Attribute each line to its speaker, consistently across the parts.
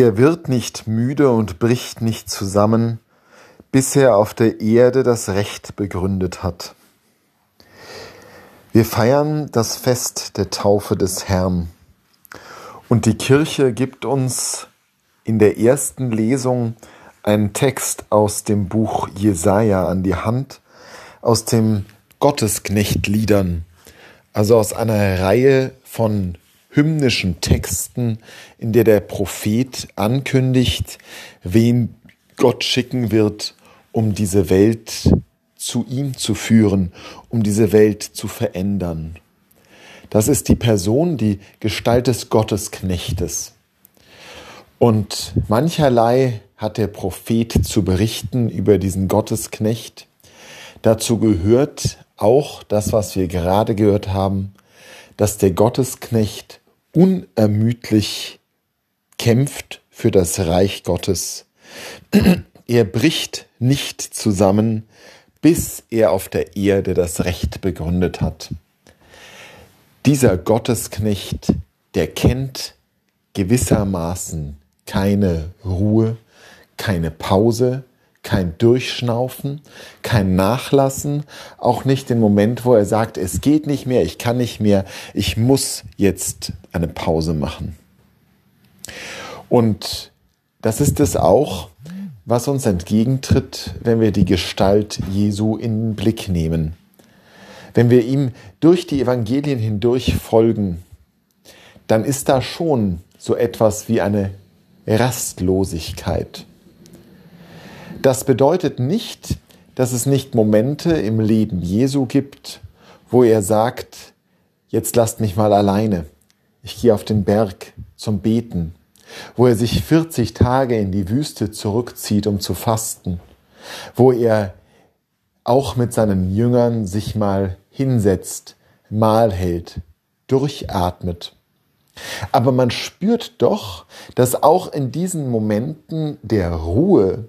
Speaker 1: Er wird nicht müde und bricht nicht zusammen, bis er auf der Erde das Recht begründet hat. Wir feiern das Fest der Taufe des Herrn. Und die Kirche gibt uns in der ersten Lesung einen Text aus dem Buch Jesaja an die Hand, aus dem Gottesknechtliedern, also aus einer Reihe von hymnischen Texten, in der der Prophet ankündigt, wen Gott schicken wird, um diese Welt zu ihm zu führen, um diese Welt zu verändern. Das ist die Person, die Gestalt des Gottesknechtes. Und mancherlei hat der Prophet zu berichten über diesen Gottesknecht. Dazu gehört auch das, was wir gerade gehört haben, dass der Gottesknecht unermüdlich kämpft für das Reich Gottes. Er bricht nicht zusammen, bis er auf der Erde das Recht begründet hat. Dieser Gottesknecht, der kennt gewissermaßen keine Ruhe, keine Pause, kein Durchschnaufen, kein Nachlassen, auch nicht den Moment, wo er sagt, es geht nicht mehr, ich kann nicht mehr, ich muss jetzt eine Pause machen. Und das ist es auch, was uns entgegentritt, wenn wir die Gestalt Jesu in den Blick nehmen. Wenn wir ihm durch die Evangelien hindurch folgen, dann ist da schon so etwas wie eine Rastlosigkeit. Das bedeutet nicht, dass es nicht Momente im Leben Jesu gibt, wo er sagt, jetzt lasst mich mal alleine. Ich gehe auf den Berg zum Beten, wo er sich 40 Tage in die Wüste zurückzieht, um zu fasten, wo er auch mit seinen Jüngern sich mal hinsetzt, Mahl hält, durchatmet. Aber man spürt doch, dass auch in diesen Momenten der Ruhe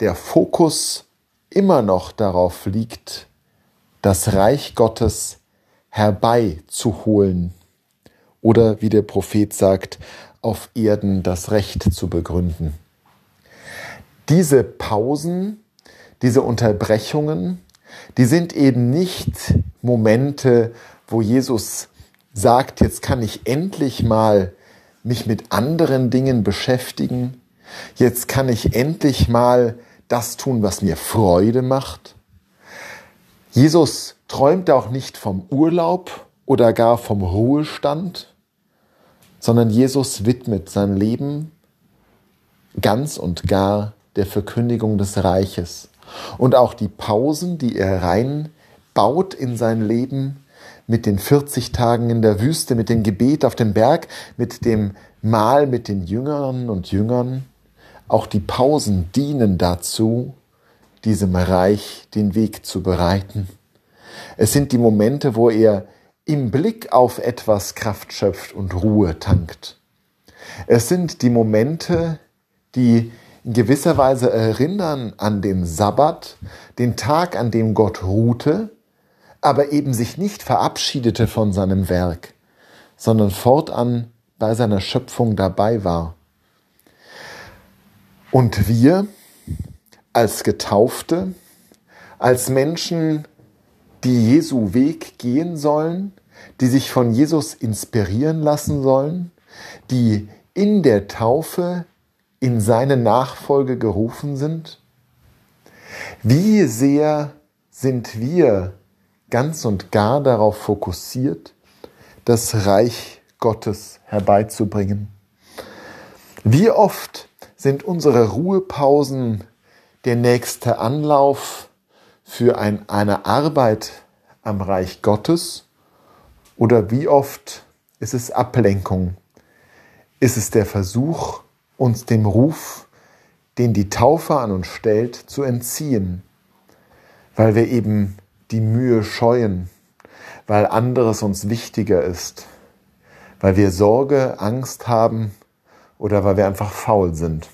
Speaker 1: der Fokus immer noch darauf liegt, das Reich Gottes herbeizuholen oder wie der Prophet sagt, auf Erden das Recht zu begründen. Diese Pausen, diese Unterbrechungen, die sind eben nicht Momente, wo Jesus sagt, jetzt kann ich endlich mal mich mit anderen Dingen beschäftigen, jetzt kann ich endlich mal das tun, was mir Freude macht. Jesus träumt auch nicht vom Urlaub oder gar vom Ruhestand, sondern Jesus widmet sein Leben ganz und gar der Verkündigung des Reiches. Und auch die Pausen, die er reinbaut in sein Leben, mit den 40 Tagen in der Wüste, mit dem Gebet auf dem Berg, mit dem Mahl mit den Jüngern und Jüngern, auch die Pausen dienen dazu, diesem Reich den Weg zu bereiten. Es sind die Momente, wo er im Blick auf etwas Kraft schöpft und Ruhe tankt. Es sind die Momente, die in gewisser Weise erinnern an den Sabbat, den Tag, an dem Gott ruhte, aber eben sich nicht verabschiedete von seinem Werk, sondern fortan bei seiner Schöpfung dabei war. Und wir als Getaufte, als Menschen, die Jesu Weg gehen sollen, die sich von Jesus inspirieren lassen sollen, die in der Taufe in seine Nachfolge gerufen sind? Wie sehr sind wir ganz und gar darauf fokussiert, das Reich Gottes herbeizubringen? Wie oft sind unsere Ruhepausen der nächste Anlauf für ein, eine Arbeit am Reich Gottes? Oder wie oft ist es Ablenkung? Ist es der Versuch, uns dem Ruf, den die Taufe an uns stellt, zu entziehen, weil wir eben die Mühe scheuen, weil anderes uns wichtiger ist, weil wir Sorge, Angst haben oder weil wir einfach faul sind.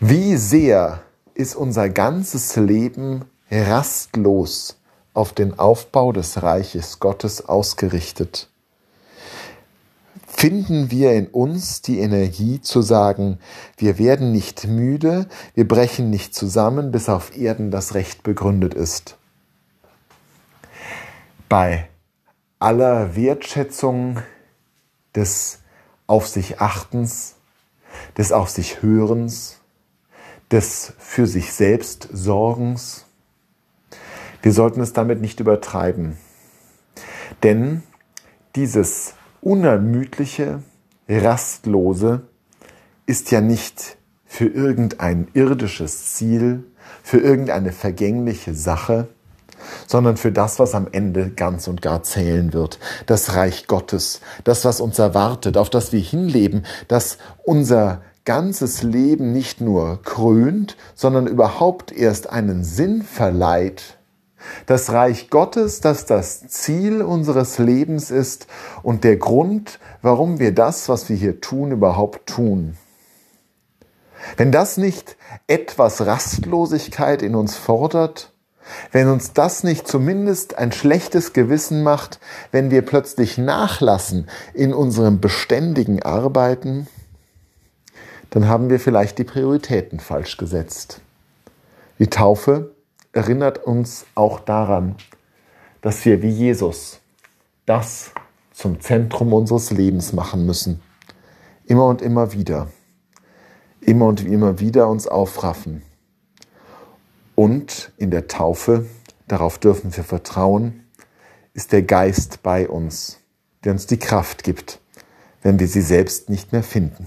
Speaker 1: Wie sehr ist unser ganzes Leben rastlos auf den Aufbau des Reiches Gottes ausgerichtet? finden wir in uns die Energie zu sagen, wir werden nicht müde, wir brechen nicht zusammen, bis auf Erden das Recht begründet ist. Bei aller Wertschätzung des Auf sich Achtens, des Auf sich Hörens, des für sich selbst Sorgens, wir sollten es damit nicht übertreiben. Denn dieses unermüdliche, rastlose ist ja nicht für irgendein irdisches Ziel, für irgendeine vergängliche Sache, sondern für das, was am Ende ganz und gar zählen wird. Das Reich Gottes, das, was uns erwartet, auf das wir hinleben, das unser ganzes Leben nicht nur krönt, sondern überhaupt erst einen Sinn verleiht das Reich Gottes, das das Ziel unseres Lebens ist und der Grund, warum wir das, was wir hier tun, überhaupt tun. Wenn das nicht etwas Rastlosigkeit in uns fordert, wenn uns das nicht zumindest ein schlechtes Gewissen macht, wenn wir plötzlich nachlassen in unserem beständigen Arbeiten, dann haben wir vielleicht die Prioritäten falsch gesetzt. Die Taufe erinnert uns auch daran, dass wir wie Jesus das zum Zentrum unseres Lebens machen müssen. Immer und immer wieder. Immer und immer wieder uns aufraffen. Und in der Taufe, darauf dürfen wir vertrauen, ist der Geist bei uns, der uns die Kraft gibt, wenn wir sie selbst nicht mehr finden.